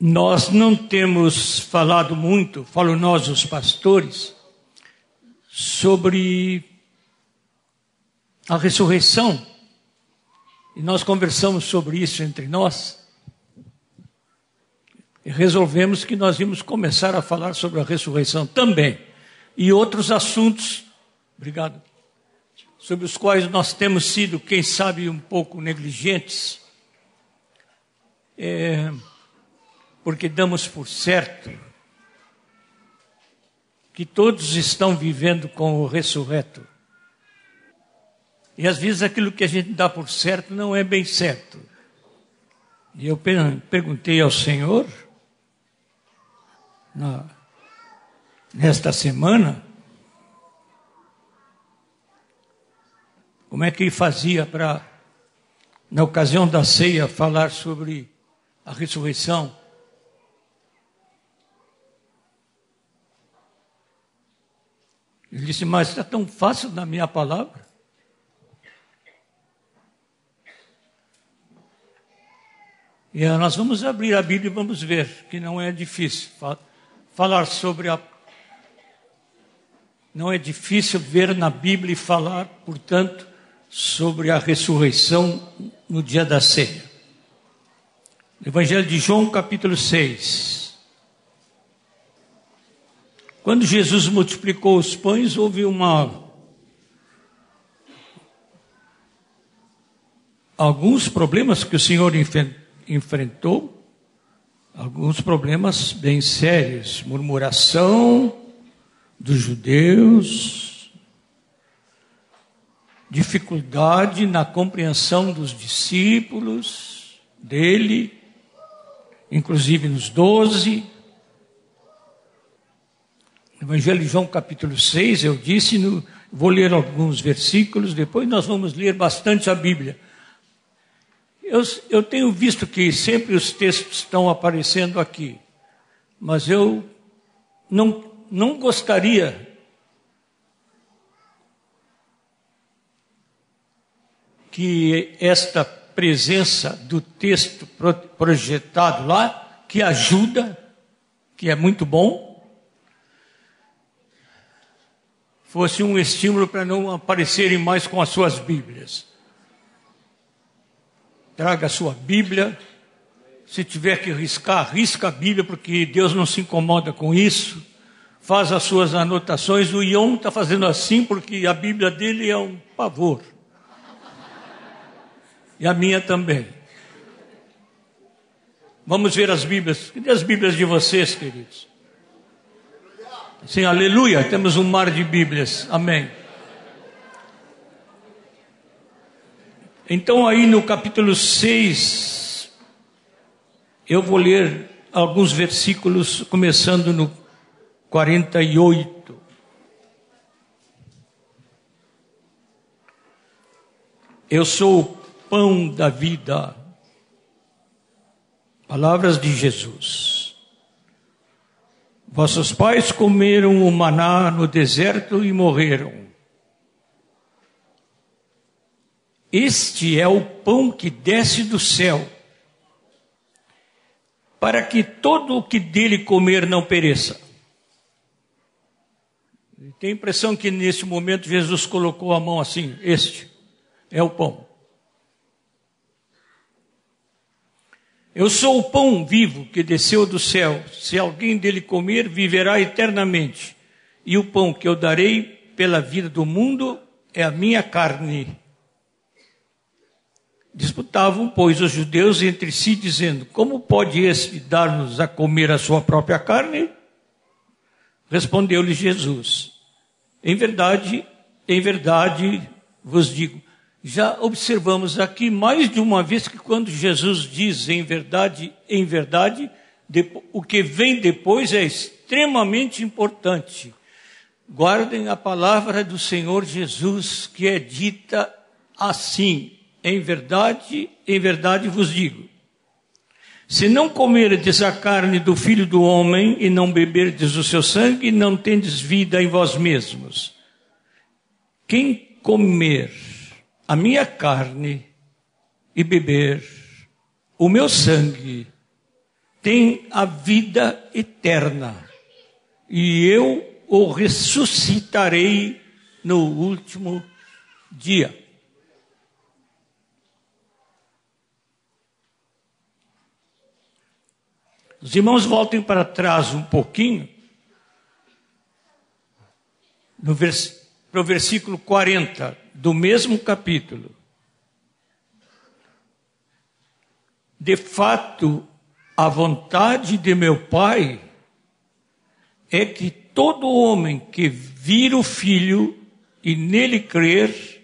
Nós não temos falado muito, falo nós os pastores, sobre a ressurreição. E nós conversamos sobre isso entre nós. E resolvemos que nós íamos começar a falar sobre a ressurreição também. E outros assuntos, obrigado, sobre os quais nós temos sido, quem sabe, um pouco negligentes. É, porque damos por certo que todos estão vivendo com o ressurreto. E às vezes aquilo que a gente dá por certo não é bem certo. E eu perguntei ao Senhor, na, nesta semana, como é que ele fazia para, na ocasião da ceia, falar sobre a ressurreição. Ele disse, mas está tão fácil na minha palavra. E nós vamos abrir a Bíblia e vamos ver que não é difícil falar sobre a. Não é difícil ver na Bíblia e falar, portanto, sobre a ressurreição no dia da ceia. Evangelho de João, capítulo 6. Quando Jesus multiplicou os pães, houve uma. Alguns problemas que o Senhor enfrentou, alguns problemas bem sérios, murmuração dos judeus, dificuldade na compreensão dos discípulos dele, inclusive nos doze Evangelho de João, capítulo 6, eu disse, no, vou ler alguns versículos, depois nós vamos ler bastante a Bíblia. Eu, eu tenho visto que sempre os textos estão aparecendo aqui, mas eu não, não gostaria que esta presença do texto projetado lá, que ajuda, que é muito bom, fosse um estímulo para não aparecerem mais com as suas Bíblias. Traga a sua Bíblia. Se tiver que riscar, risca a Bíblia, porque Deus não se incomoda com isso. Faz as suas anotações. O Ion está fazendo assim porque a Bíblia dele é um pavor. E a minha também. Vamos ver as Bíblias. Cadê as Bíblias de vocês, queridos? Sim, aleluia. Temos um mar de Bíblias. Amém. Então, aí no capítulo 6, eu vou ler alguns versículos, começando no 48. Eu sou o pão da vida. Palavras de Jesus. Vossos pais comeram o maná no deserto e morreram. Este é o pão que desce do céu, para que todo o que dele comer não pereça. Tem a impressão que nesse momento Jesus colocou a mão assim: Este é o pão. Eu sou o pão vivo que desceu do céu. Se alguém dele comer, viverá eternamente. E o pão que eu darei pela vida do mundo é a minha carne. Disputavam, pois, os judeus entre si, dizendo: Como pode este dar-nos a comer a sua própria carne? Respondeu-lhe Jesus: Em verdade, em verdade vos digo, já observamos aqui mais de uma vez que quando Jesus diz em verdade, em verdade, o que vem depois é extremamente importante. Guardem a palavra do Senhor Jesus, que é dita assim: em verdade, em verdade vos digo. Se não comerdes a carne do filho do homem e não beberdes o seu sangue, não tendes vida em vós mesmos. Quem comer a minha carne e beber o meu sangue tem a vida eterna, e eu o ressuscitarei no último dia. Os irmãos voltem para trás um pouquinho, para o versículo 40 do mesmo capítulo. De fato, a vontade de meu Pai é que todo homem que vir o Filho e nele crer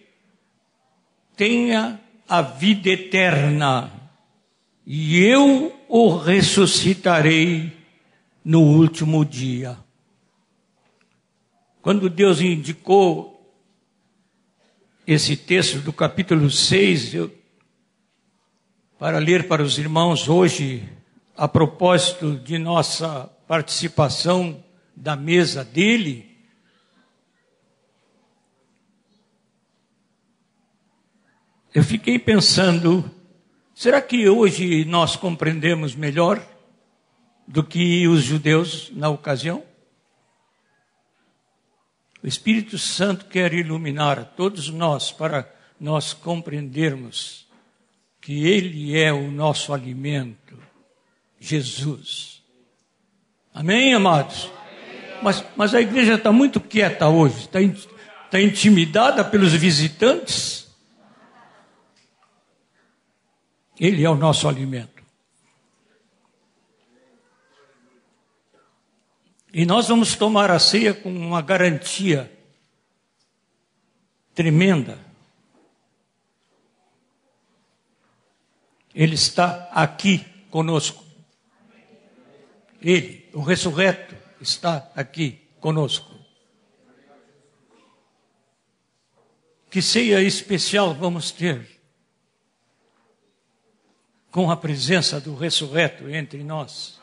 tenha a vida eterna, e eu o ressuscitarei no último dia. Quando Deus indicou esse texto do capítulo 6, eu, para ler para os irmãos hoje, a propósito de nossa participação da mesa dele, eu fiquei pensando, será que hoje nós compreendemos melhor do que os judeus na ocasião? O Espírito Santo quer iluminar a todos nós para nós compreendermos que Ele é o nosso alimento, Jesus. Amém, amados? Mas, mas a igreja está muito quieta hoje, está, está intimidada pelos visitantes. Ele é o nosso alimento. E nós vamos tomar a ceia com uma garantia tremenda. Ele está aqui conosco. Ele, o ressurreto, está aqui conosco. Que ceia especial vamos ter? com a presença do ressurreto entre nós.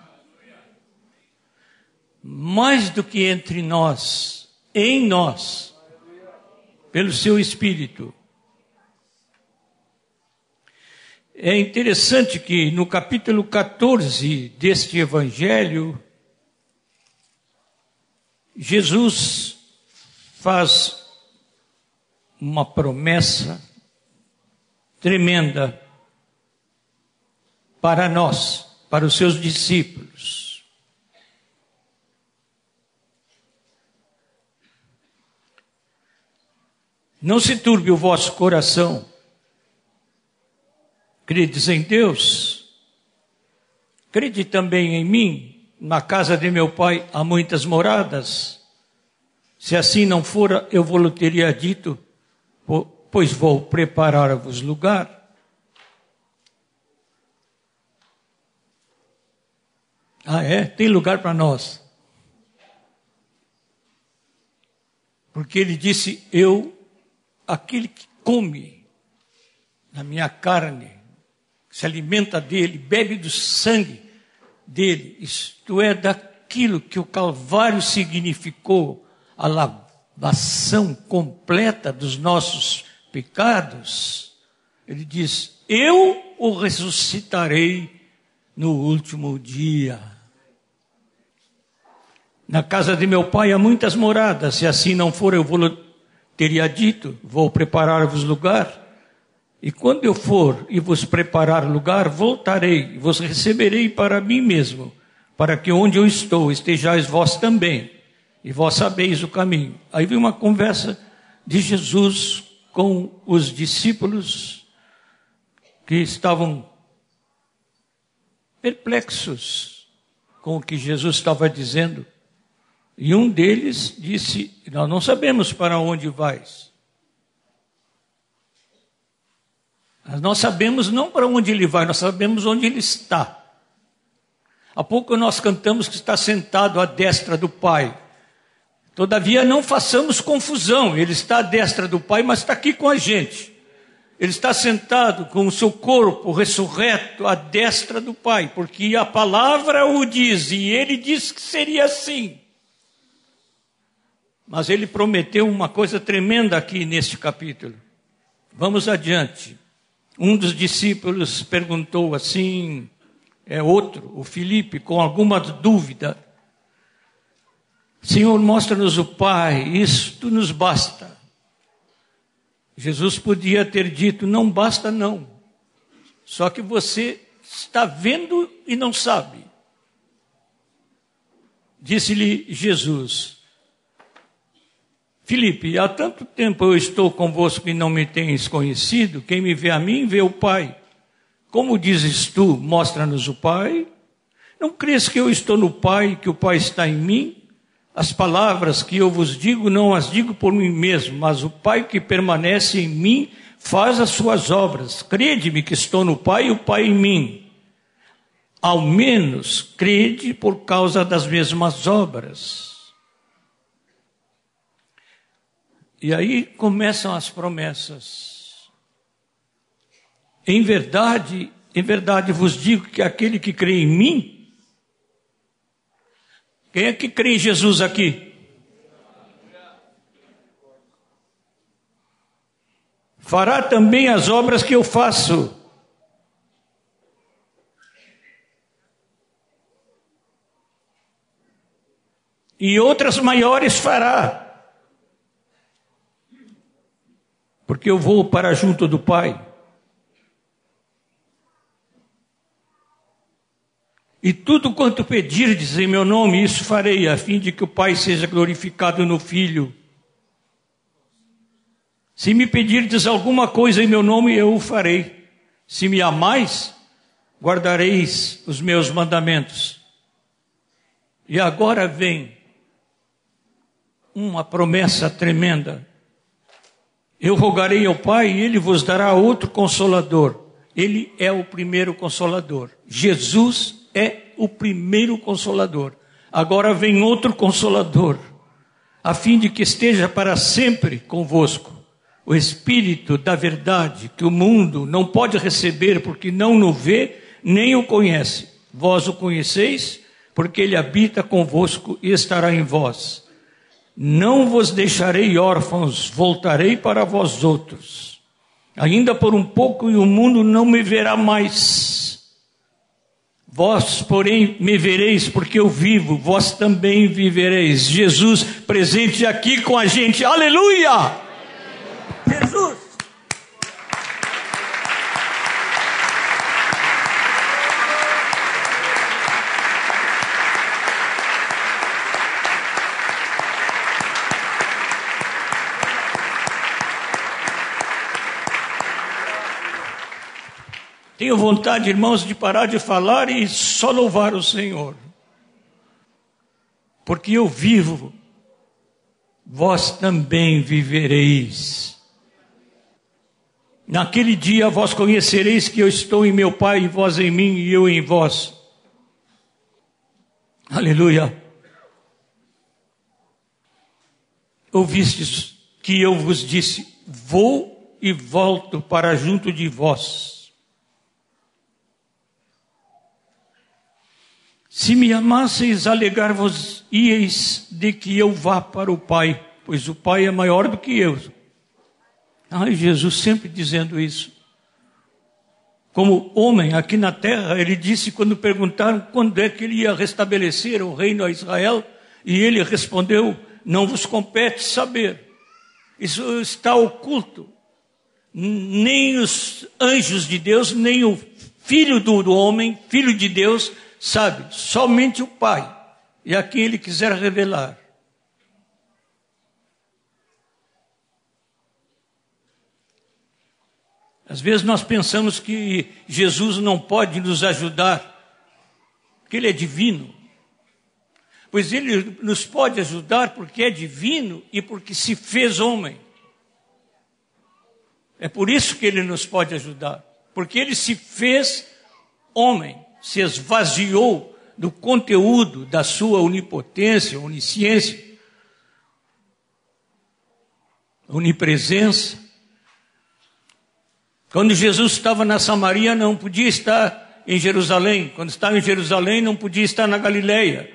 Mais do que entre nós, em nós, pelo seu Espírito. É interessante que no capítulo 14 deste Evangelho, Jesus faz uma promessa tremenda para nós, para os seus discípulos. Não se turbe o vosso coração. Credes em Deus, crede também em mim. Na casa de meu pai há muitas moradas. Se assim não fora, eu vou teria dito, pois vou preparar-vos lugar. Ah, é? Tem lugar para nós. Porque ele disse: Eu, aquele que come na minha carne, se alimenta dele, bebe do sangue dele, isto é, daquilo que o Calvário significou, a lavação completa dos nossos pecados. Ele diz: Eu o ressuscitarei no último dia. Na casa de meu pai há muitas moradas, se assim não for, eu vou, teria dito: vou preparar-vos lugar. E quando eu for e vos preparar lugar, voltarei e vos receberei para mim mesmo, para que onde eu estou estejais vós também, e vós sabeis o caminho. Aí vem uma conversa de Jesus com os discípulos que estavam perplexos com o que Jesus estava dizendo. E um deles disse: Nós não sabemos para onde vais. Nós sabemos não para onde ele vai, nós sabemos onde ele está. Há pouco nós cantamos que está sentado à destra do Pai. Todavia não façamos confusão, ele está à destra do Pai, mas está aqui com a gente. Ele está sentado com o seu corpo ressurreto à destra do Pai, porque a palavra o diz, e ele disse que seria assim. Mas ele prometeu uma coisa tremenda aqui neste capítulo. Vamos adiante. Um dos discípulos perguntou assim: é outro, o Felipe, com alguma dúvida. Senhor, mostra-nos o Pai, isto nos basta. Jesus podia ter dito: não basta, não. Só que você está vendo e não sabe. Disse-lhe Jesus: Filipe, há tanto tempo eu estou convosco e não me tens conhecido, quem me vê a mim, vê o Pai. Como dizes tu, mostra-nos o Pai? Não crês que eu estou no Pai, que o Pai está em mim? As palavras que eu vos digo, não as digo por mim mesmo, mas o Pai que permanece em mim faz as suas obras. Crede-me que estou no Pai e o Pai em mim. Ao menos crede por causa das mesmas obras. E aí começam as promessas. Em verdade, em verdade vos digo que aquele que crê em mim, quem é que crê em Jesus aqui? Fará também as obras que eu faço. E outras maiores fará porque eu vou para junto do Pai. E tudo quanto pedirdes em meu nome, isso farei, a fim de que o Pai seja glorificado no Filho. Se me pedirdes alguma coisa em meu nome, eu o farei. Se me amais, guardareis os meus mandamentos. E agora vem uma promessa tremenda. Eu rogarei ao Pai e ele vos dará outro consolador. Ele é o primeiro consolador. Jesus é o primeiro consolador. Agora vem outro consolador, a fim de que esteja para sempre convosco. O Espírito da verdade, que o mundo não pode receber porque não o vê, nem o conhece. Vós o conheceis, porque ele habita convosco e estará em vós. Não vos deixarei órfãos, voltarei para vós outros. Ainda por um pouco e o mundo não me verá mais. Vós, porém, me vereis porque eu vivo, vós também vivereis. Jesus presente aqui com a gente. Aleluia! Jesus! Tenho vontade, irmãos, de parar de falar e só louvar o Senhor. Porque eu vivo, vós também vivereis. Naquele dia vós conhecereis que eu estou em meu Pai, e vós em mim, e eu em vós. Aleluia. Ouvistes que eu vos disse: Vou e volto para junto de vós. Se me amasseis, alegar-vos ieis de que eu vá para o Pai, pois o Pai é maior do que eu. Ai, Jesus sempre dizendo isso. Como homem aqui na terra, ele disse quando perguntaram quando é que ele ia restabelecer o reino a Israel, e ele respondeu: Não vos compete saber. Isso está oculto. Nem os anjos de Deus, nem o filho do homem, filho de Deus, sabe somente o Pai e a quem Ele quiser revelar. Às vezes nós pensamos que Jesus não pode nos ajudar, que Ele é divino. Pois Ele nos pode ajudar porque é divino e porque se fez homem. É por isso que Ele nos pode ajudar, porque Ele se fez homem se esvaziou do conteúdo da sua onipotência, onisciência, onipresença. Quando Jesus estava na Samaria, não podia estar em Jerusalém. Quando estava em Jerusalém, não podia estar na Galileia.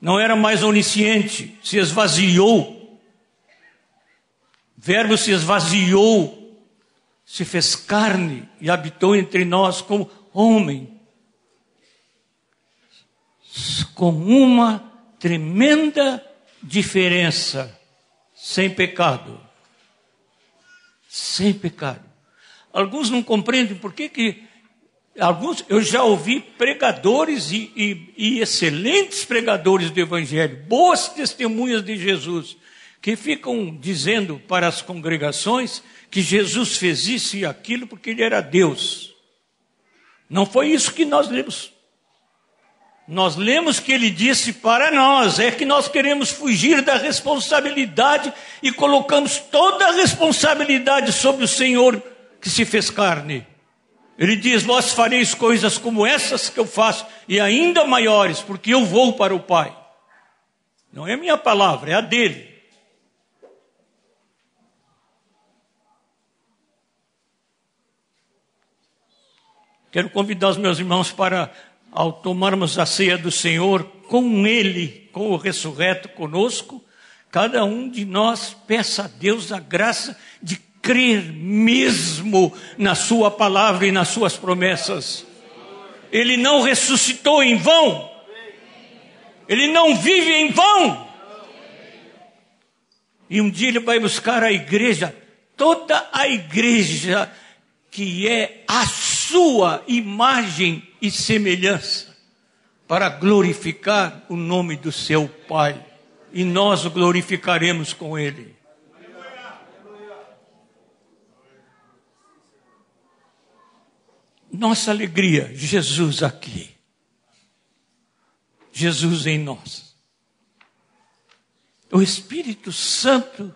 Não era mais onisciente, se esvaziou. Verbo se esvaziou, se fez carne e habitou entre nós como homem com uma tremenda diferença: sem pecado. Sem pecado. Alguns não compreendem por que, que alguns, eu já ouvi pregadores e, e, e excelentes pregadores do Evangelho, boas testemunhas de Jesus, que ficam dizendo para as congregações que Jesus fez isso e aquilo porque ele era Deus. Não foi isso que nós lemos. Nós lemos que ele disse para nós, é que nós queremos fugir da responsabilidade e colocamos toda a responsabilidade sobre o Senhor que se fez carne. Ele diz: Vós fareis coisas como essas que eu faço, e ainda maiores, porque eu vou para o Pai. Não é minha palavra, é a dele. Quero convidar os meus irmãos para ao tomarmos a ceia do Senhor com Ele, com o ressurreto conosco, cada um de nós peça a Deus a graça de crer mesmo na Sua palavra e nas Suas promessas. Ele não ressuscitou em vão, Ele não vive em vão. E um dia Ele vai buscar a igreja, toda a igreja que é a sua imagem e semelhança, para glorificar o nome do seu Pai. E nós o glorificaremos com Ele. Nossa alegria, Jesus aqui. Jesus em nós. O Espírito Santo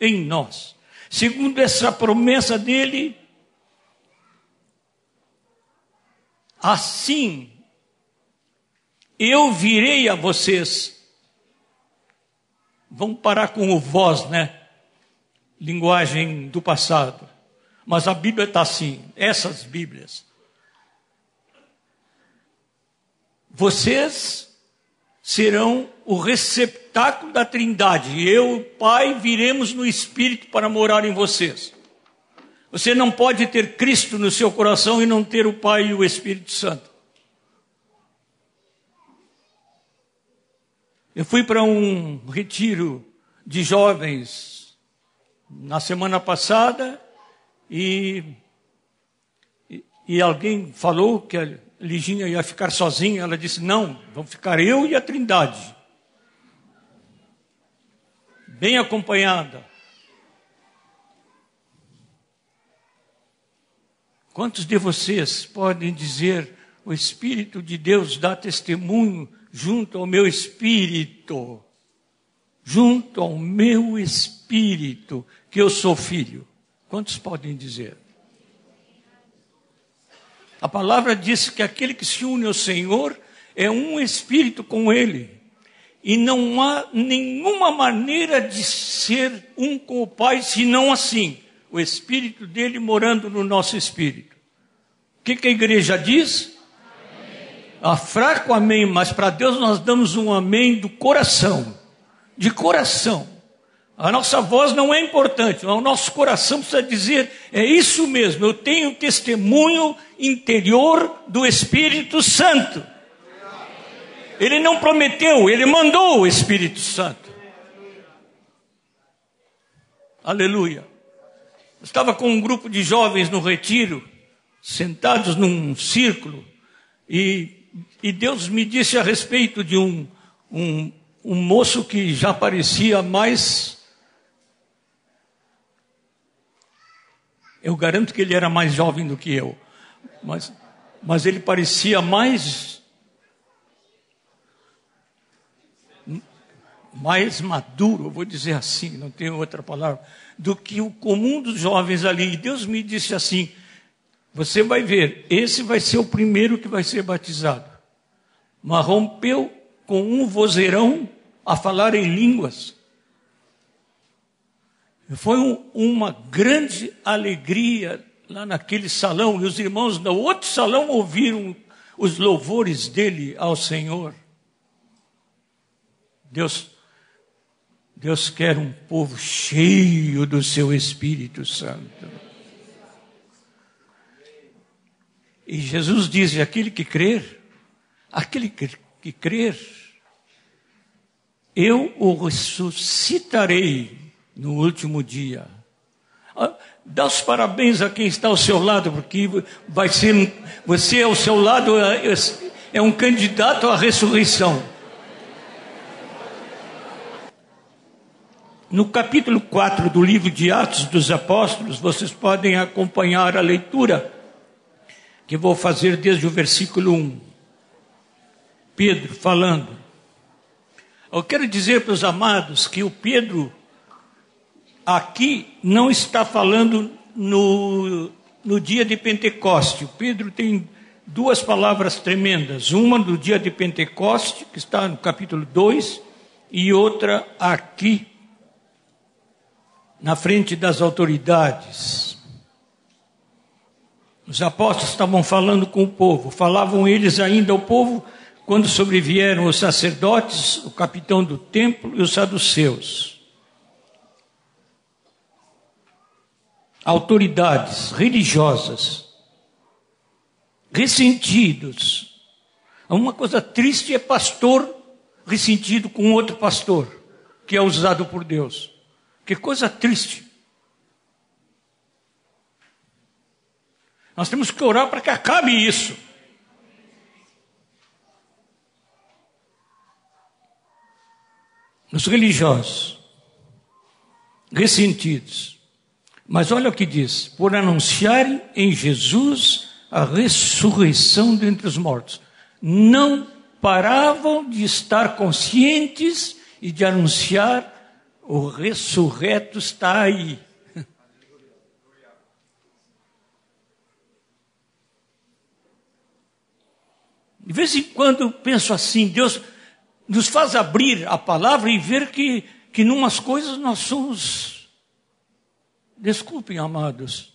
em nós. Segundo essa promessa dele, Assim, eu virei a vocês. Vamos parar com o vós, né? Linguagem do passado. Mas a Bíblia está assim, essas Bíblias. Vocês serão o receptáculo da Trindade. Eu, Pai, viremos no Espírito para morar em vocês. Você não pode ter Cristo no seu coração e não ter o Pai e o Espírito Santo. Eu fui para um retiro de jovens na semana passada e, e, e, alguém falou que a Liginha ia ficar sozinha. Ela disse: Não, vão ficar eu e a Trindade. Bem acompanhada. Quantos de vocês podem dizer, o Espírito de Deus dá testemunho junto ao meu espírito, junto ao meu espírito, que eu sou filho? Quantos podem dizer? A palavra diz que aquele que se une ao Senhor é um espírito com Ele. E não há nenhuma maneira de ser um com o Pai senão assim o Espírito dele morando no nosso espírito. O que, que a igreja diz? A fraco amém, mas para Deus nós damos um amém do coração, de coração. A nossa voz não é importante, o nosso coração precisa dizer: é isso mesmo, eu tenho testemunho interior do Espírito Santo. Ele não prometeu, ele mandou o Espírito Santo. Aleluia estava com um grupo de jovens no retiro, sentados num círculo, e, e Deus me disse a respeito de um, um, um moço que já parecia mais. Eu garanto que ele era mais jovem do que eu, mas, mas ele parecia mais mais maduro, vou dizer assim, não tenho outra palavra, do que o comum dos jovens ali. E Deus me disse assim: você vai ver, esse vai ser o primeiro que vai ser batizado. Mas rompeu com um vozeirão a falar em línguas. Foi um, uma grande alegria lá naquele salão, e os irmãos do outro salão ouviram os louvores dele ao Senhor. Deus Deus quer um povo cheio do seu Espírito Santo. E Jesus diz: aquele que crer, aquele que crer, eu o ressuscitarei no último dia. Ah, dá os parabéns a quem está ao seu lado, porque vai ser, você ao seu lado é, é, é um candidato à ressurreição. No capítulo 4 do livro de Atos dos Apóstolos, vocês podem acompanhar a leitura que vou fazer desde o versículo 1. Pedro falando. Eu quero dizer para os amados que o Pedro aqui não está falando no, no dia de Pentecoste. O Pedro tem duas palavras tremendas. Uma do dia de Pentecoste, que está no capítulo 2, e outra aqui, na frente das autoridades. Os apóstolos estavam falando com o povo, falavam eles ainda ao povo quando sobrevieram os sacerdotes, o capitão do templo e os saduceus. Autoridades religiosas, ressentidos. Uma coisa triste é pastor ressentido com outro pastor, que é usado por Deus. Que coisa triste. Nós temos que orar para que acabe isso. Os religiosos, ressentidos. Mas olha o que diz: por anunciarem em Jesus a ressurreição dentre os mortos. Não paravam de estar conscientes e de anunciar o ressurreto está aí. De vez em quando penso assim, Deus nos faz abrir a palavra e ver que, que numas coisas nós somos, desculpem amados,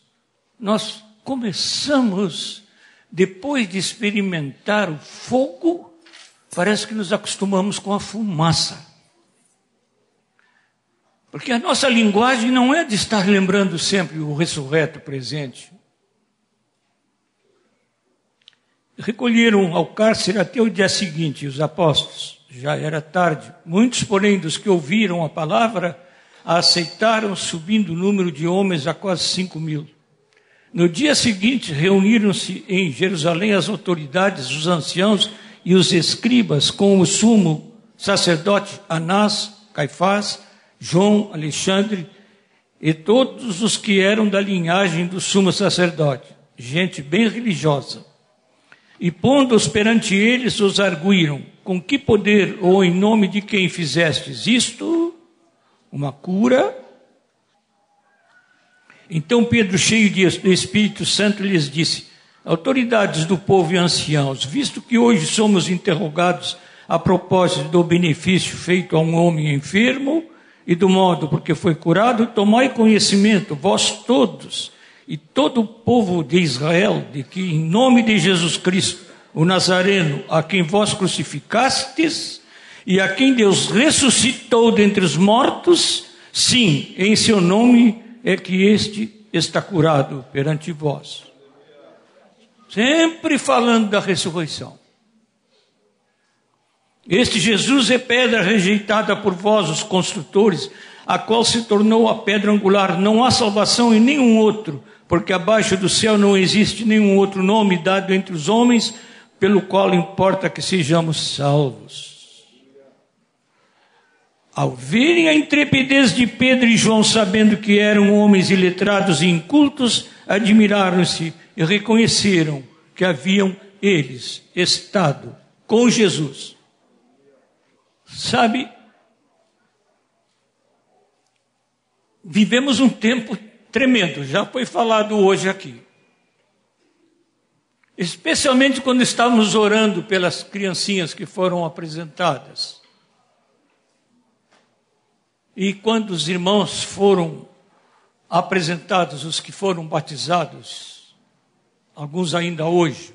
nós começamos, depois de experimentar o fogo, parece que nos acostumamos com a fumaça. Porque a nossa linguagem não é de estar lembrando sempre o ressurreto presente. Recolheram ao cárcere até o dia seguinte os apóstolos. Já era tarde. Muitos, porém, dos que ouviram a palavra, a aceitaram, subindo o número de homens a quase cinco mil. No dia seguinte, reuniram-se em Jerusalém as autoridades, os anciãos e os escribas, com o sumo sacerdote Anás, Caifás, João, Alexandre e todos os que eram da linhagem do sumo sacerdote, gente bem religiosa. E pondo-os perante eles, os arguíram: Com que poder ou em nome de quem fizestes isto? Uma cura? Então Pedro, cheio do Espírito Santo, lhes disse: Autoridades do povo e anciãos, visto que hoje somos interrogados a propósito do benefício feito a um homem enfermo, e do modo porque foi curado, tomai conhecimento, vós todos, e todo o povo de Israel, de que em nome de Jesus Cristo, o Nazareno, a quem vós crucificastes, e a quem Deus ressuscitou dentre os mortos, sim, em seu nome é que este está curado perante vós. Sempre falando da ressurreição. Este Jesus é pedra rejeitada por vós, os construtores, a qual se tornou a pedra angular. Não há salvação em nenhum outro, porque abaixo do céu não existe nenhum outro nome dado entre os homens, pelo qual importa que sejamos salvos. Ao verem a intrepidez de Pedro e João, sabendo que eram homens iletrados e incultos, admiraram-se e reconheceram que haviam eles estado com Jesus Sabe, vivemos um tempo tremendo, já foi falado hoje aqui. Especialmente quando estávamos orando pelas criancinhas que foram apresentadas. E quando os irmãos foram apresentados, os que foram batizados, alguns ainda hoje,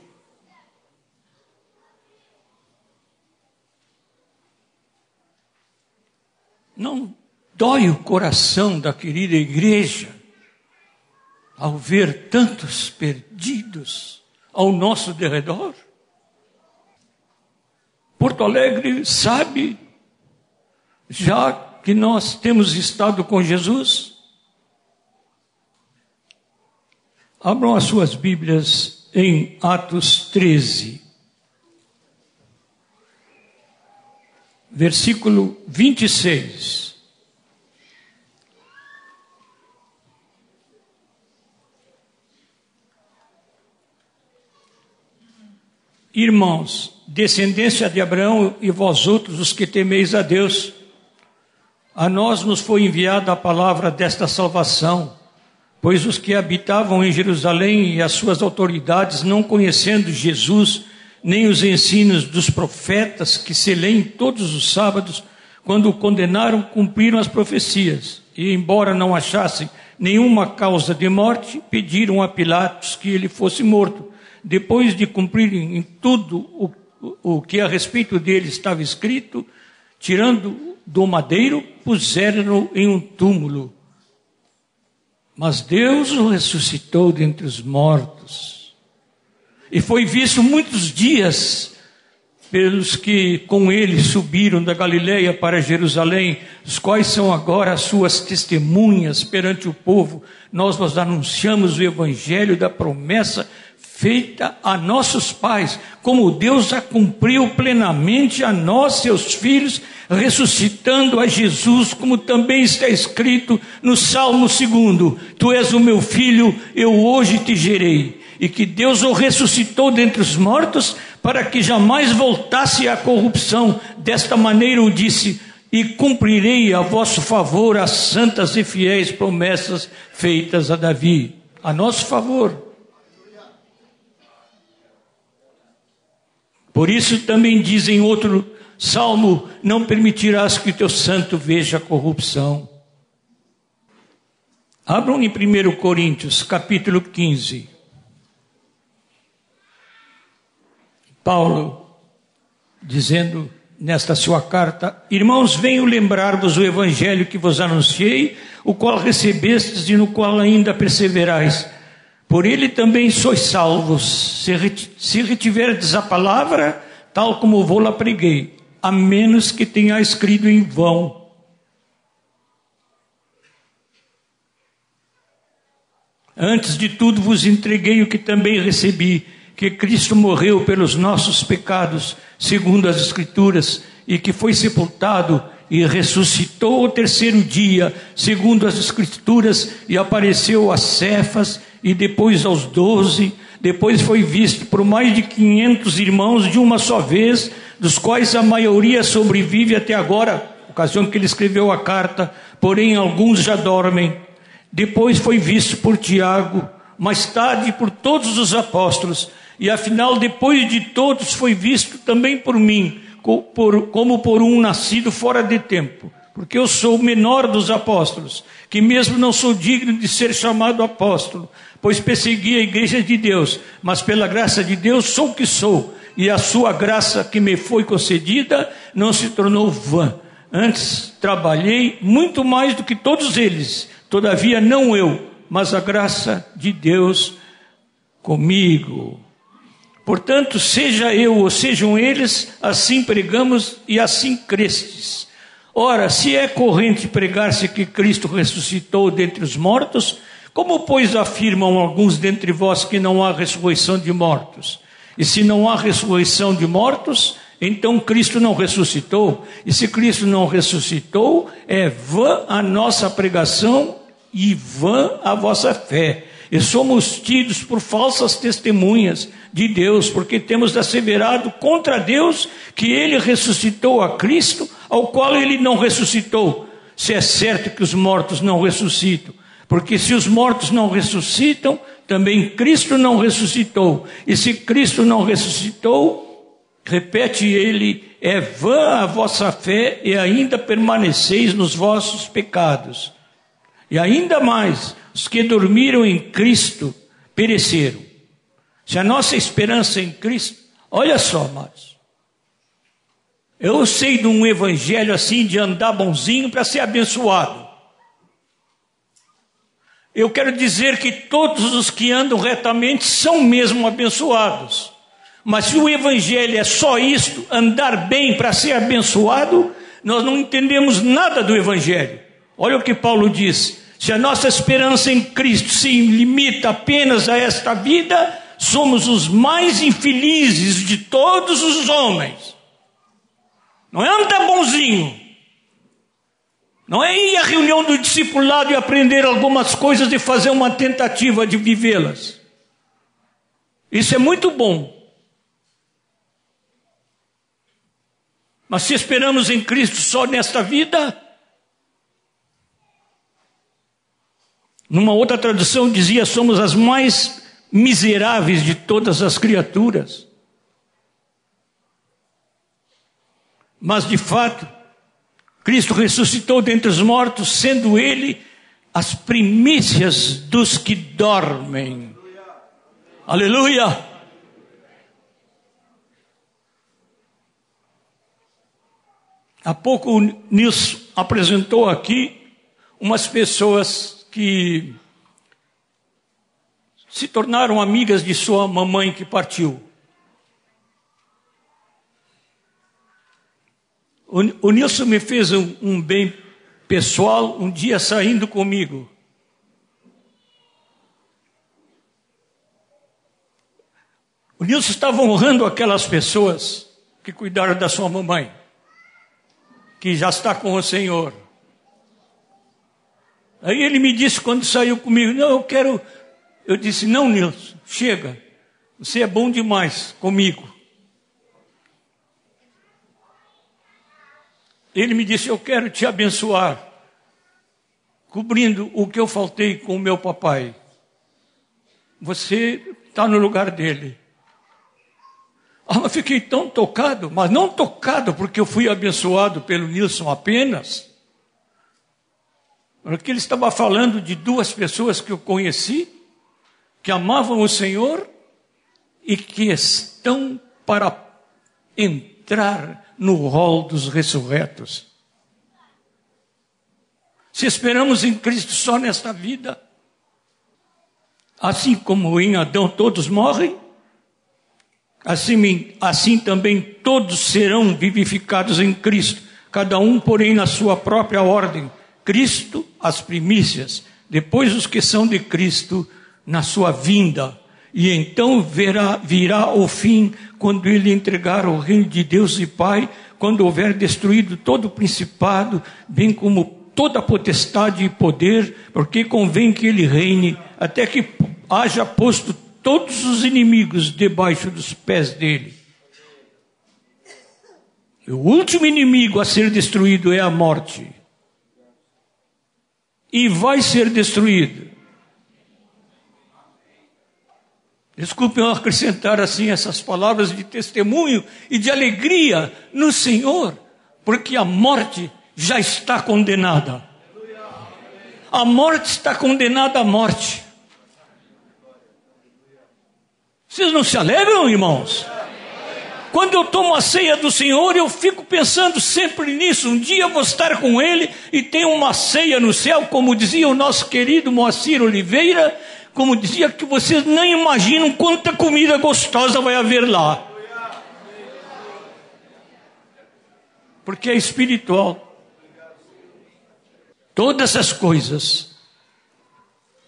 Não dói o coração da querida igreja ao ver tantos perdidos ao nosso derredor? Porto Alegre sabe, já que nós temos estado com Jesus? Abram as suas Bíblias em Atos 13, versículo 26. Irmãos, descendência de Abraão e vós outros os que temeis a Deus, a nós nos foi enviada a palavra desta salvação pois os que habitavam em Jerusalém e as suas autoridades, não conhecendo Jesus, nem os ensinos dos profetas que se leem todos os sábados, quando o condenaram, cumpriram as profecias. E, embora não achassem nenhuma causa de morte, pediram a Pilatos que ele fosse morto. Depois de cumprirem em tudo o, o que a respeito dele estava escrito, tirando do madeiro, puseram-no em um túmulo mas Deus o ressuscitou dentre os mortos. E foi visto muitos dias pelos que com ele subiram da Galileia para Jerusalém, os quais são agora as suas testemunhas perante o povo. Nós vos anunciamos o evangelho da promessa feita a nossos pais, como Deus a cumpriu plenamente a nós, seus filhos, ressuscitando a Jesus, como também está escrito no Salmo 2: Tu és o meu filho, eu hoje te gerei. E que Deus o ressuscitou dentre os mortos, para que jamais voltasse à corrupção. Desta maneira o disse: E cumprirei a vosso favor as santas e fiéis promessas feitas a Davi. A nosso favor. Por isso também dizem outro Salmo: Não permitirás que o teu santo veja a corrupção. Abram em 1 Coríntios, capítulo 15. Paulo, dizendo nesta sua carta: Irmãos, venho lembrar-vos o evangelho que vos anunciei, o qual recebestes e no qual ainda perseverais. Por ele também sois salvos, se retiverdes a palavra, tal como vou-la preguei a menos que tenha escrito em vão. Antes de tudo vos entreguei o que também recebi, que Cristo morreu pelos nossos pecados, segundo as Escrituras, e que foi sepultado e ressuscitou o terceiro dia, segundo as Escrituras, e apareceu a Cefas e depois aos doze. Depois foi visto por mais de quinhentos irmãos de uma só vez, dos quais a maioria sobrevive até agora, ocasião que ele escreveu a carta, porém alguns já dormem. Depois foi visto por Tiago, mais tarde por todos os apóstolos, e afinal, depois de todos, foi visto também por mim, como por um nascido fora de tempo, porque eu sou o menor dos apóstolos, que mesmo não sou digno de ser chamado apóstolo, pois persegui a igreja de Deus, mas pela graça de Deus sou o que sou e a sua graça que me foi concedida não se tornou vã. Antes trabalhei muito mais do que todos eles, todavia não eu, mas a graça de Deus comigo. Portanto, seja eu ou sejam eles, assim pregamos e assim crestes. Ora, se é corrente pregar-se que Cristo ressuscitou dentre os mortos, como, pois, afirmam alguns dentre vós que não há ressurreição de mortos? E se não há ressurreição de mortos, então Cristo não ressuscitou. E se Cristo não ressuscitou, é vã a nossa pregação e vã a vossa fé. E somos tidos por falsas testemunhas de Deus, porque temos asseverado contra Deus que ele ressuscitou a Cristo, ao qual ele não ressuscitou. Se é certo que os mortos não ressuscitam, porque se os mortos não ressuscitam, também Cristo não ressuscitou. E se Cristo não ressuscitou, repete ele, é vã a vossa fé e ainda permaneceis nos vossos pecados. E ainda mais, os que dormiram em Cristo pereceram. Se a nossa esperança em Cristo, olha só, amados. Eu sei de um evangelho assim de andar bonzinho para ser abençoado. Eu quero dizer que todos os que andam retamente são mesmo abençoados. Mas se o Evangelho é só isto, andar bem para ser abençoado, nós não entendemos nada do Evangelho. Olha o que Paulo diz: se a nossa esperança em Cristo se limita apenas a esta vida, somos os mais infelizes de todos os homens. Não é andar bonzinho, não é ir à reunião do discipulado e aprender algumas coisas e fazer uma tentativa de vivê-las. Isso é muito bom. Mas se esperamos em Cristo só nesta vida, numa outra tradução dizia: somos as mais miseráveis de todas as criaturas. Mas de fato, Cristo ressuscitou dentre os mortos, sendo Ele as primícias dos que dormem. Aleluia! Aleluia. Há pouco o Nilson apresentou aqui umas pessoas que se tornaram amigas de sua mamãe que partiu. O, Nilson me fez um, um bem pessoal um dia saindo comigo. O Nilson estava honrando aquelas pessoas que cuidaram da sua mamãe que já está com o Senhor. Aí ele me disse quando saiu comigo, não, eu quero. Eu disse, não, Nilson, chega. Você é bom demais comigo. Ele me disse, eu quero te abençoar, cobrindo o que eu faltei com o meu papai. Você está no lugar dele. Ah, eu fiquei tão tocado, mas não tocado porque eu fui abençoado pelo Nilson apenas. Porque ele estava falando de duas pessoas que eu conheci, que amavam o Senhor e que estão para entrar no rol dos ressurretos. Se esperamos em Cristo só nesta vida, assim como em Adão todos morrem, Assim, assim também todos serão vivificados em Cristo, cada um, porém, na sua própria ordem. Cristo, as primícias, depois os que são de Cristo, na sua vinda. E então verá, virá o fim, quando ele entregar o reino de Deus e Pai, quando houver destruído todo o principado, bem como toda potestade e poder, porque convém que ele reine, até que haja posto todos os inimigos debaixo dos pés dele. O último inimigo a ser destruído é a morte. E vai ser destruído. Desculpe eu acrescentar assim essas palavras de testemunho e de alegria no Senhor, porque a morte já está condenada. A morte está condenada à morte. Vocês não se alegram, irmãos? Quando eu tomo a ceia do Senhor, eu fico pensando sempre nisso. Um dia eu vou estar com Ele e tem uma ceia no céu, como dizia o nosso querido Moacir Oliveira, como dizia que vocês nem imaginam quanta comida gostosa vai haver lá. Porque é espiritual. Todas essas coisas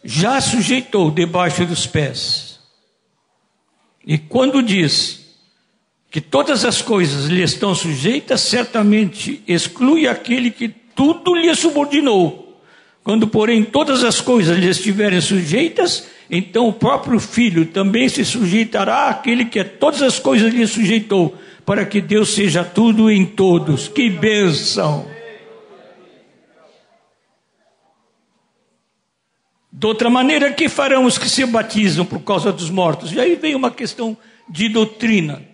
já sujeitou debaixo dos pés e quando diz que todas as coisas lhe estão sujeitas, certamente exclui aquele que tudo lhe subordinou. Quando, porém, todas as coisas lhe estiverem sujeitas, então o próprio Filho também se sujeitará àquele que a todas as coisas lhe sujeitou, para que Deus seja tudo em todos. Que bênção! De outra maneira, que farão os que se batizam por causa dos mortos? E aí vem uma questão de doutrina.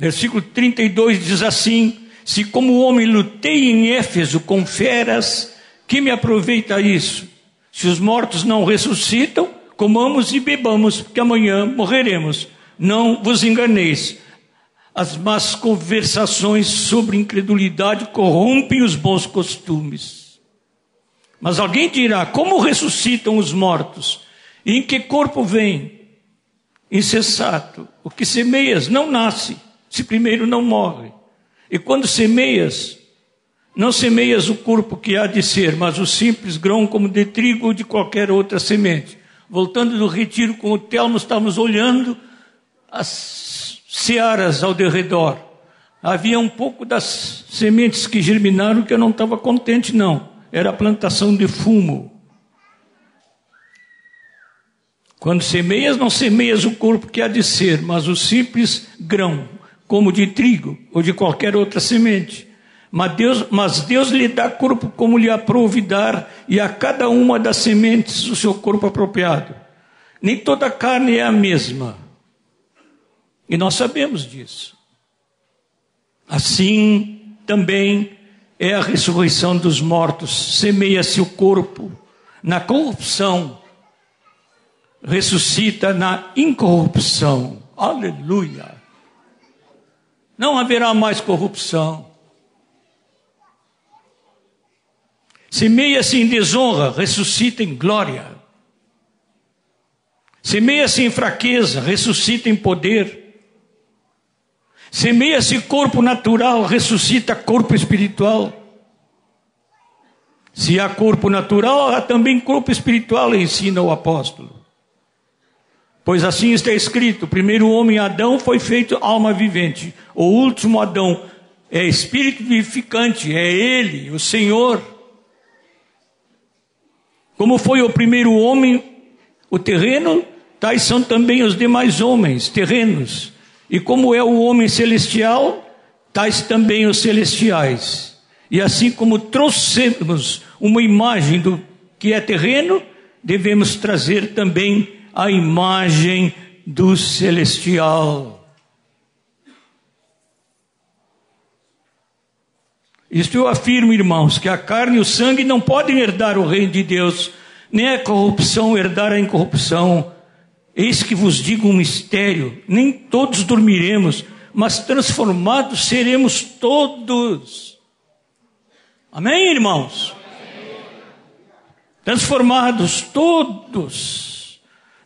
Versículo 32 diz assim: Se como homem lutei em Éfeso com feras, que me aproveita isso? Se os mortos não ressuscitam, comamos e bebamos, porque amanhã morreremos. Não vos enganeis. As más conversações sobre incredulidade corrompem os bons costumes. Mas alguém dirá: como ressuscitam os mortos? E em que corpo vem? Insensato. O que semeias não nasce, se primeiro não morre. E quando semeias, não semeias o corpo que há de ser, mas o simples grão como de trigo ou de qualquer outra semente. Voltando do retiro com o Telmo, estávamos olhando as searas ao derredor. Havia um pouco das sementes que germinaram que eu não estava contente, não. Era a plantação de fumo. Quando semeias, não semeias o corpo que há de ser, mas o simples grão, como de trigo ou de qualquer outra semente. Mas Deus, mas Deus lhe dá corpo como lhe aprouve dar, e a cada uma das sementes o seu corpo apropriado. Nem toda carne é a mesma. E nós sabemos disso. Assim também é a ressurreição dos mortos. Semeia-se o corpo na corrupção, ressuscita na incorrupção. Aleluia! Não haverá mais corrupção. Semeia-se em desonra, ressuscita em glória. Semeia-se em fraqueza, ressuscita em poder. Semeia-se corpo natural, ressuscita corpo espiritual. Se há corpo natural, há também corpo espiritual, ensina o apóstolo. Pois assim está escrito: o primeiro homem, Adão, foi feito alma vivente. O último Adão é espírito vivificante, é ele, o Senhor. Como foi o primeiro homem, o terreno, tais são também os demais homens terrenos. E como é o homem celestial, tais também os celestiais. E assim como trouxemos uma imagem do que é terreno, devemos trazer também a imagem do celestial. Isto eu afirmo, irmãos, que a carne e o sangue não podem herdar o reino de Deus, nem a corrupção herdar a incorrupção. Eis que vos digo um mistério: nem todos dormiremos, mas transformados seremos todos. Amém, irmãos? Transformados todos,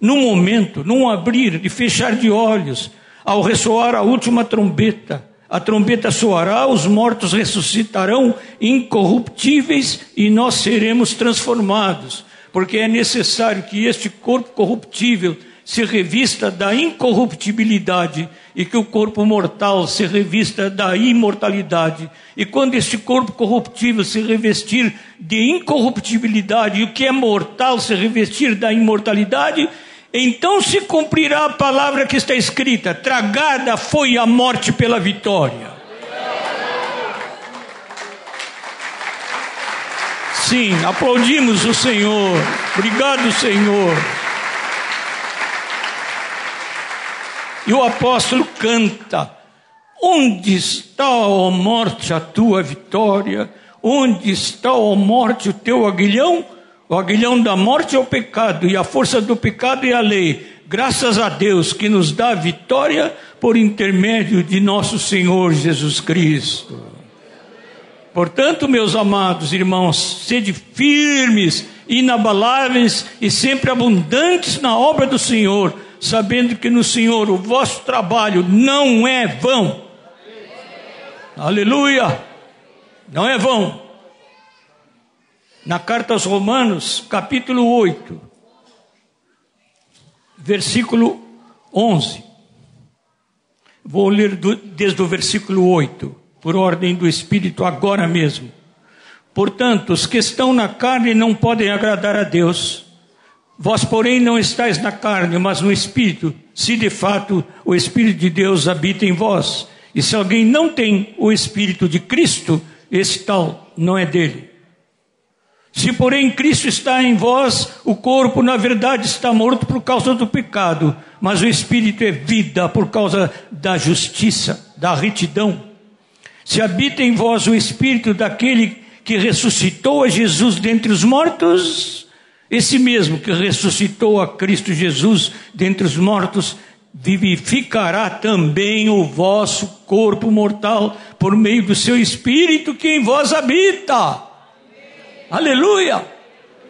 num momento, num abrir e fechar de olhos, ao ressoar a última trombeta. A trombeta soará, os mortos ressuscitarão incorruptíveis e nós seremos transformados, porque é necessário que este corpo corruptível se revista da incorruptibilidade e que o corpo mortal se revista da imortalidade. E quando este corpo corruptível se revestir de incorruptibilidade e o que é mortal se revestir da imortalidade, então se cumprirá a palavra que está escrita: tragada foi a morte pela vitória. Sim, aplaudimos o Senhor. Obrigado, Senhor. E o apóstolo canta: Onde está, ó morte, a tua vitória? Onde está, ó morte, o teu aguilhão? O aguilhão da morte é o pecado, e a força do pecado é a lei. Graças a Deus que nos dá vitória por intermédio de nosso Senhor Jesus Cristo. Portanto, meus amados irmãos, sede firmes, inabaláveis e sempre abundantes na obra do Senhor sabendo que no Senhor o vosso trabalho não é vão. Aleluia! Não é vão. Na carta aos Romanos, capítulo 8, versículo 11. Vou ler do, desde o versículo 8, por ordem do Espírito, agora mesmo. Portanto, os que estão na carne não podem agradar a Deus. Vós, porém, não estáis na carne, mas no Espírito, se de fato o Espírito de Deus habita em vós. E se alguém não tem o Espírito de Cristo, esse tal não é dele. Se, porém, Cristo está em vós, o corpo, na verdade, está morto por causa do pecado, mas o Espírito é vida por causa da justiça, da retidão. Se habita em vós o Espírito daquele que ressuscitou a Jesus dentre os mortos, esse mesmo que ressuscitou a Cristo Jesus dentre os mortos, vivificará também o vosso corpo mortal por meio do seu espírito que em vós habita. Aleluia!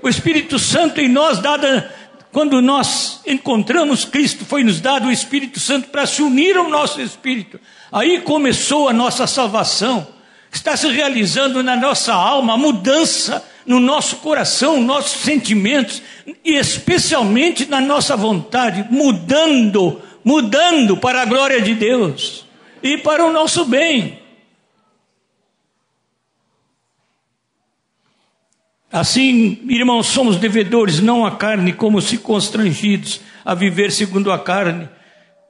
O Espírito Santo em nós, dada, quando nós encontramos Cristo, foi nos dado o Espírito Santo para se unir ao nosso espírito. Aí começou a nossa salvação. Está se realizando na nossa alma a mudança no nosso coração, nossos sentimentos e especialmente na nossa vontade, mudando, mudando para a glória de Deus e para o nosso bem. Assim, irmãos, somos devedores não à carne, como se constrangidos a viver segundo a carne.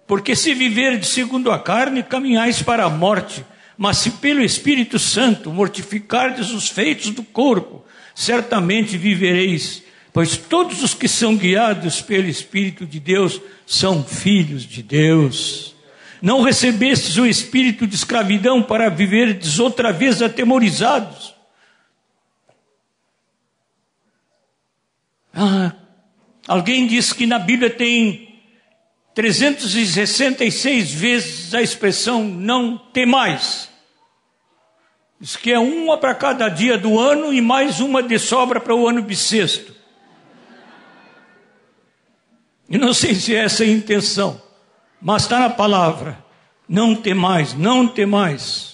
Porque se viver segundo a carne, caminhais para a morte. Mas se pelo Espírito Santo mortificardes os feitos do corpo, certamente vivereis. Pois todos os que são guiados pelo Espírito de Deus são filhos de Deus. Não recebestes o espírito de escravidão para viverdes outra vez atemorizados Ah, alguém diz que na Bíblia tem 366 vezes a expressão não temais. Diz que é uma para cada dia do ano e mais uma de sobra para o ano bissexto. E não sei se é essa a intenção, mas está na palavra. Não temais, não temais.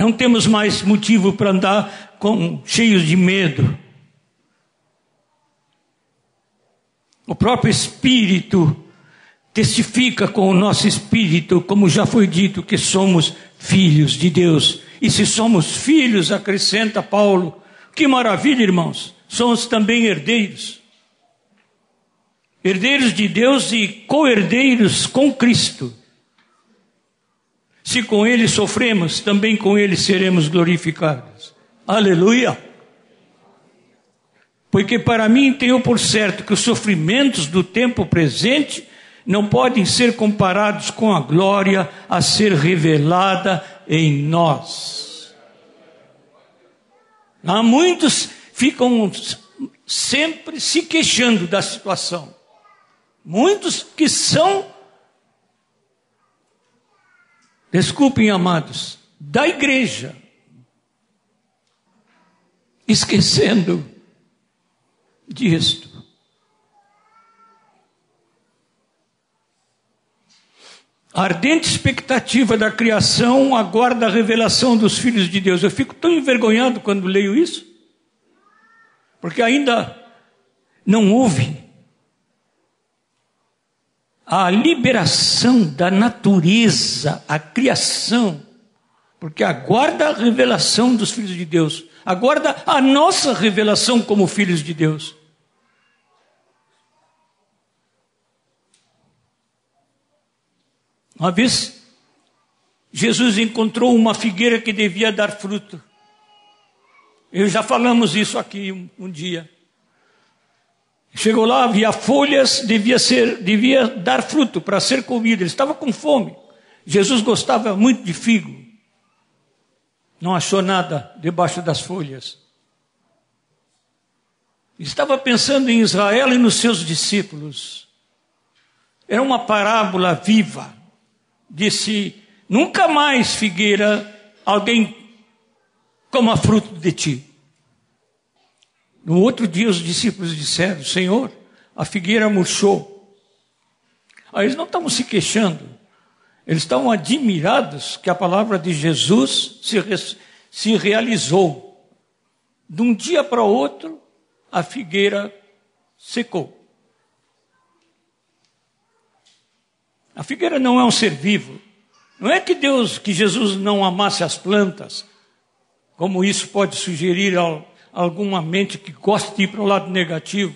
Não temos mais motivo para andar com, cheios de medo. O próprio Espírito testifica com o nosso espírito, como já foi dito, que somos filhos de Deus. E se somos filhos, acrescenta Paulo, que maravilha, irmãos, somos também herdeiros. Herdeiros de Deus e co-herdeiros com Cristo. Se com ele sofremos, também com ele seremos glorificados. Aleluia! Porque para mim tenho por certo que os sofrimentos do tempo presente não podem ser comparados com a glória a ser revelada em nós. Há muitos ficam sempre se queixando da situação. Muitos que são desculpem, amados, da igreja, esquecendo disto. A ardente expectativa da criação aguarda a revelação dos filhos de Deus. Eu fico tão envergonhado quando leio isso, porque ainda não houve a liberação da natureza, a criação, porque aguarda a revelação dos filhos de Deus, aguarda a nossa revelação como filhos de Deus. Uma vez, Jesus encontrou uma figueira que devia dar fruto. Eu já falamos isso aqui um, um dia. Chegou lá, havia folhas, devia, ser, devia dar fruto para ser comido. Ele estava com fome. Jesus gostava muito de figo. Não achou nada debaixo das folhas. Estava pensando em Israel e nos seus discípulos. Era uma parábola viva. Disse: Nunca mais, figueira, alguém coma fruto de ti. No outro dia, os discípulos disseram: Senhor, a figueira murchou. Aí eles não estavam se queixando, eles estavam admirados que a palavra de Jesus se, se realizou. De um dia para outro, a figueira secou. A figueira não é um ser vivo. Não é que Deus, que Jesus não amasse as plantas, como isso pode sugerir ao, alguma mente que gosta de ir para o lado negativo.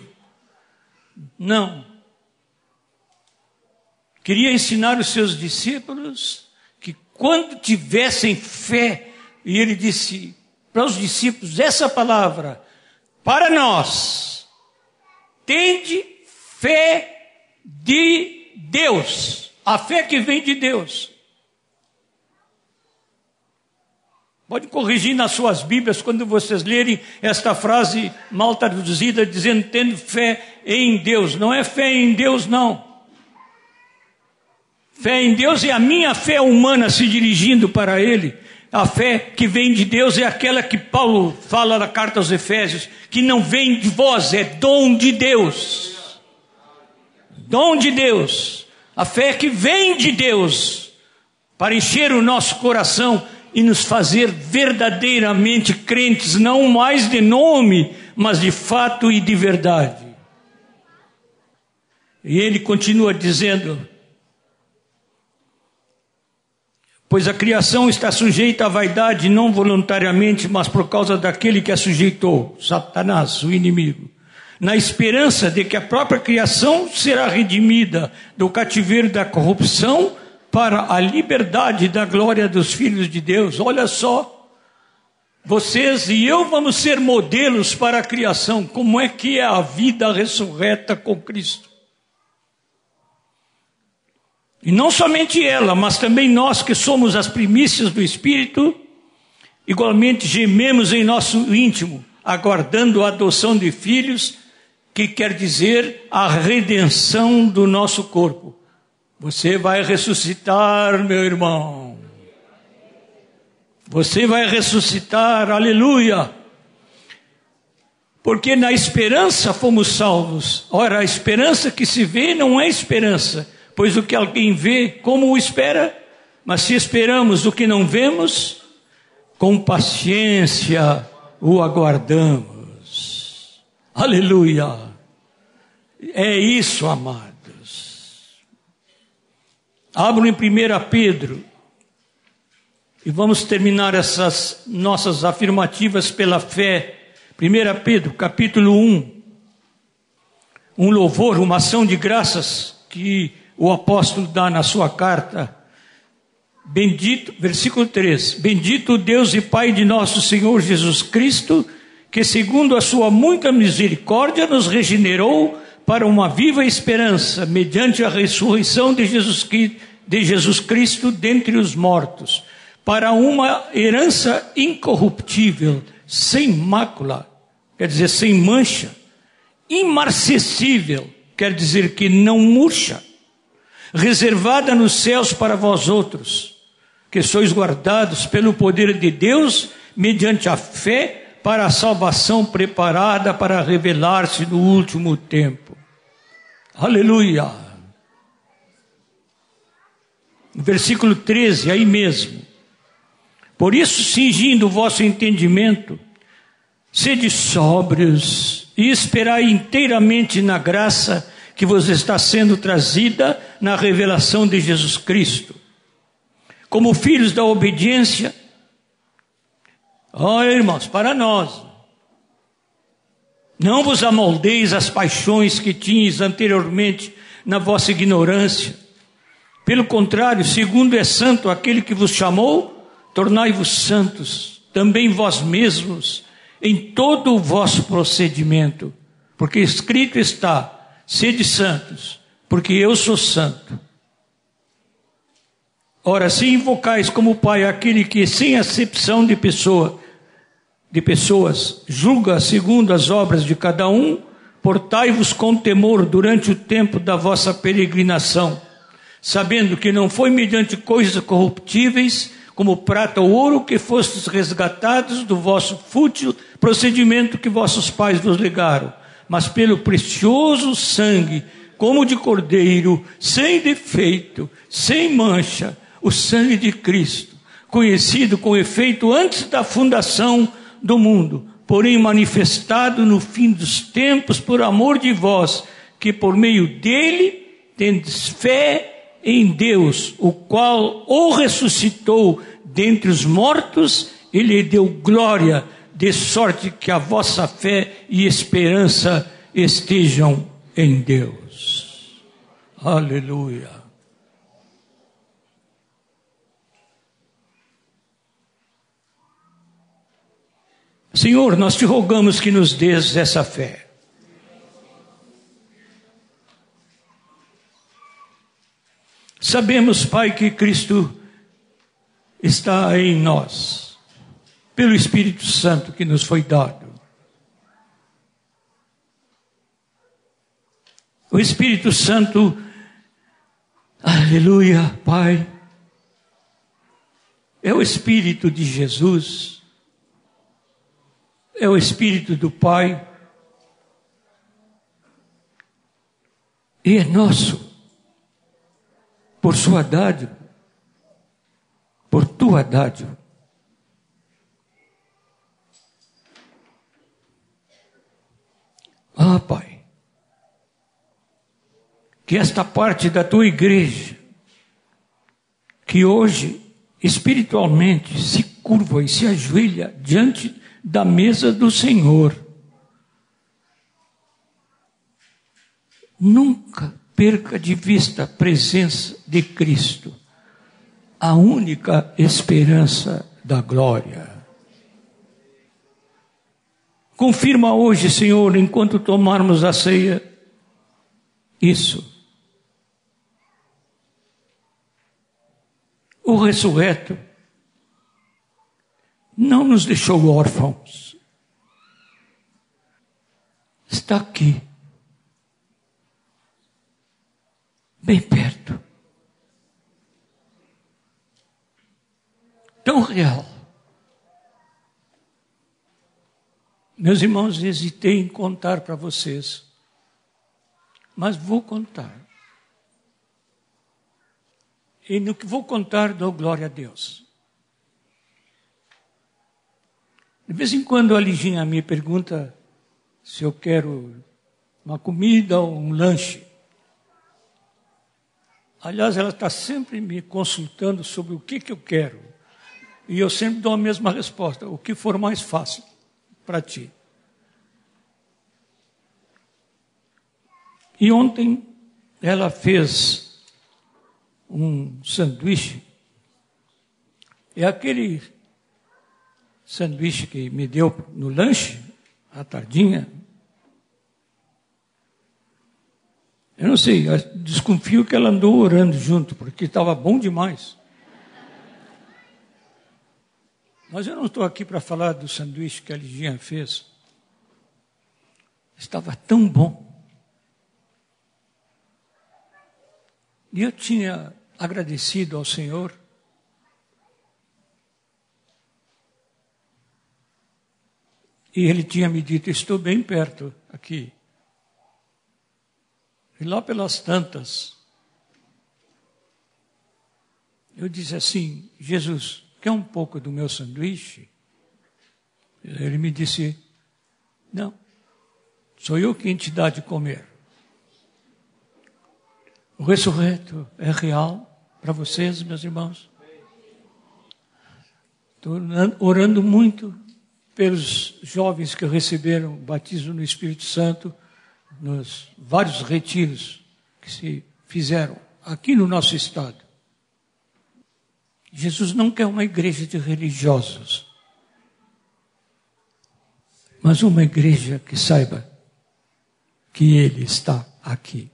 Não. Queria ensinar os seus discípulos que quando tivessem fé, e ele disse para os discípulos essa palavra, para nós, tende fé de Deus, a fé que vem de Deus. Pode corrigir nas suas Bíblias quando vocês lerem esta frase mal traduzida, dizendo tendo fé em Deus. Não é fé em Deus, não. Fé em Deus é a minha fé humana se dirigindo para Ele. A fé que vem de Deus é aquela que Paulo fala na carta aos Efésios, que não vem de vós, é dom de Deus. Dom de Deus. A fé que vem de Deus para encher o nosso coração e nos fazer verdadeiramente crentes, não mais de nome, mas de fato e de verdade. E ele continua dizendo: Pois a criação está sujeita à vaidade não voluntariamente, mas por causa daquele que a sujeitou, Satanás, o inimigo, na esperança de que a própria criação será redimida do cativeiro da corrupção para a liberdade da glória dos filhos de Deus. Olha só, vocês e eu vamos ser modelos para a criação. Como é que é a vida ressurreta com Cristo? E não somente ela, mas também nós que somos as primícias do Espírito, igualmente gememos em nosso íntimo, aguardando a adoção de filhos, que quer dizer a redenção do nosso corpo. Você vai ressuscitar, meu irmão. Você vai ressuscitar, aleluia. Porque na esperança fomos salvos. Ora, a esperança que se vê não é esperança pois o que alguém vê, como o espera? Mas se esperamos o que não vemos, com paciência o aguardamos. Aleluia! É isso, amados. Abro em 1 Pedro e vamos terminar essas nossas afirmativas pela fé. 1 Pedro, capítulo 1. Um louvor, uma ação de graças que o apóstolo dá na sua carta. Bendito, versículo 3: Bendito Deus e Pai de nosso Senhor Jesus Cristo, que segundo a sua muita misericórdia nos regenerou para uma viva esperança, mediante a ressurreição de Jesus, de Jesus Cristo dentre os mortos, para uma herança incorruptível, sem mácula, quer dizer, sem mancha, imarcessível, quer dizer que não murcha reservada nos céus para vós outros, que sois guardados pelo poder de Deus mediante a fé para a salvação preparada para revelar-se no último tempo. Aleluia. Versículo 13, aí mesmo. Por isso, cingindo o vosso entendimento, sede sóbrios e esperai inteiramente na graça que vos está sendo trazida na revelação de Jesus Cristo. Como filhos da obediência, oh, irmãos, para nós, não vos amoldeis as paixões que tinhas anteriormente na vossa ignorância. Pelo contrário, segundo é santo aquele que vos chamou, tornai-vos santos, também vós mesmos, em todo o vosso procedimento, porque escrito está: Sede santos, porque eu sou santo. Ora, se invocais como Pai aquele que, sem acepção de pessoa, de pessoas, julga segundo as obras de cada um, portai-vos com temor durante o tempo da vossa peregrinação, sabendo que não foi mediante coisas corruptíveis, como prata ou ouro, que fostes resgatados do vosso fútil procedimento que vossos pais vos legaram mas pelo precioso sangue, como de cordeiro, sem defeito, sem mancha, o sangue de Cristo, conhecido com efeito antes da fundação do mundo, porém manifestado no fim dos tempos por amor de vós, que por meio dele tendes fé em Deus, o qual o ressuscitou dentre os mortos e lhe deu glória de sorte que a vossa fé e esperança estejam em Deus. Aleluia. Senhor, nós te rogamos que nos dês essa fé. Sabemos, Pai, que Cristo está em nós pelo Espírito Santo que nos foi dado. O Espírito Santo, aleluia, Pai, é o Espírito de Jesus, é o Espírito do Pai, e é nosso, por sua dádiva, por tua dádiva. Ah, Pai, que esta parte da tua igreja, que hoje espiritualmente se curva e se ajoelha diante da mesa do Senhor, nunca perca de vista a presença de Cristo, a única esperança da glória. Confirma hoje, Senhor, enquanto tomarmos a ceia, isso. O ressurreto não nos deixou órfãos. Está aqui. Bem perto. Tão real. Meus irmãos, hesitei em contar para vocês, mas vou contar. E no que vou contar, dou glória a Deus. De vez em quando a Liginha me pergunta se eu quero uma comida ou um lanche. Aliás, ela está sempre me consultando sobre o que, que eu quero. E eu sempre dou a mesma resposta: o que for mais fácil para ti. E ontem ela fez um sanduíche. É aquele sanduíche que me deu no lanche, à tardinha. Eu não sei, desconfio que ela andou orando junto, porque estava bom demais. Mas eu não estou aqui para falar do sanduíche que a Liginha fez. Estava tão bom. E eu tinha agradecido ao Senhor. E ele tinha me dito: Estou bem perto aqui. E lá pelas tantas, eu disse assim: Jesus, quer um pouco do meu sanduíche? Ele me disse: Não, sou eu quem te dá de comer. O ressurreto é real para vocês, meus irmãos. Estou orando muito pelos jovens que receberam batismo no Espírito Santo nos vários retiros que se fizeram aqui no nosso estado. Jesus não quer uma igreja de religiosos, mas uma igreja que saiba que Ele está aqui.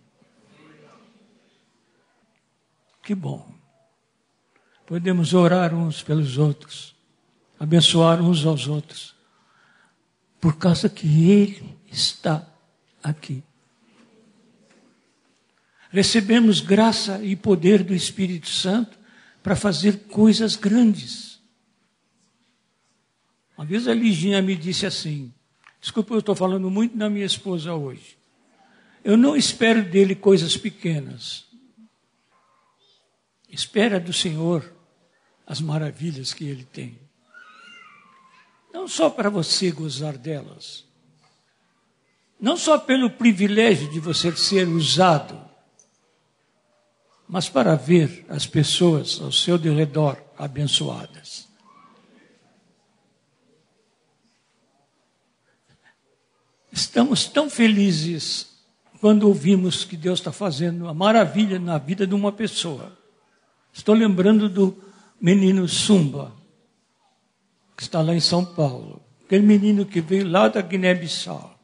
Que bom. Podemos orar uns pelos outros, abençoar uns aos outros, por causa que Ele está aqui. Recebemos graça e poder do Espírito Santo para fazer coisas grandes. Uma vez a Liginha me disse assim: desculpa, eu estou falando muito da minha esposa hoje. Eu não espero dele coisas pequenas. Espera do Senhor as maravilhas que ele tem. Não só para você gozar delas, não só pelo privilégio de você ser usado mas para ver as pessoas ao seu redor abençoadas. Estamos tão felizes quando ouvimos que Deus está fazendo uma maravilha na vida de uma pessoa. Estou lembrando do menino Sumba, que está lá em São Paulo. Aquele menino que veio lá da Guiné-Bissau.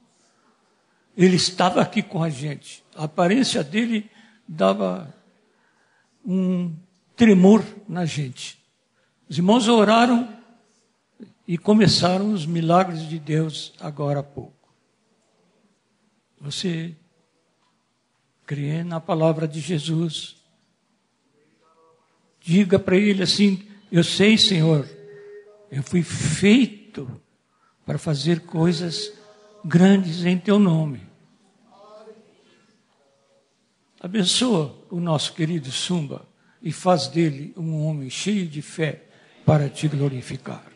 Ele estava aqui com a gente. A aparência dele dava um tremor na gente. Os irmãos oraram e começaram os milagres de Deus agora há pouco. Você crê na palavra de Jesus? Diga para ele assim: Eu sei, Senhor, eu fui feito para fazer coisas grandes em teu nome. Abençoa o nosso querido Sumba e faz dele um homem cheio de fé para te glorificar.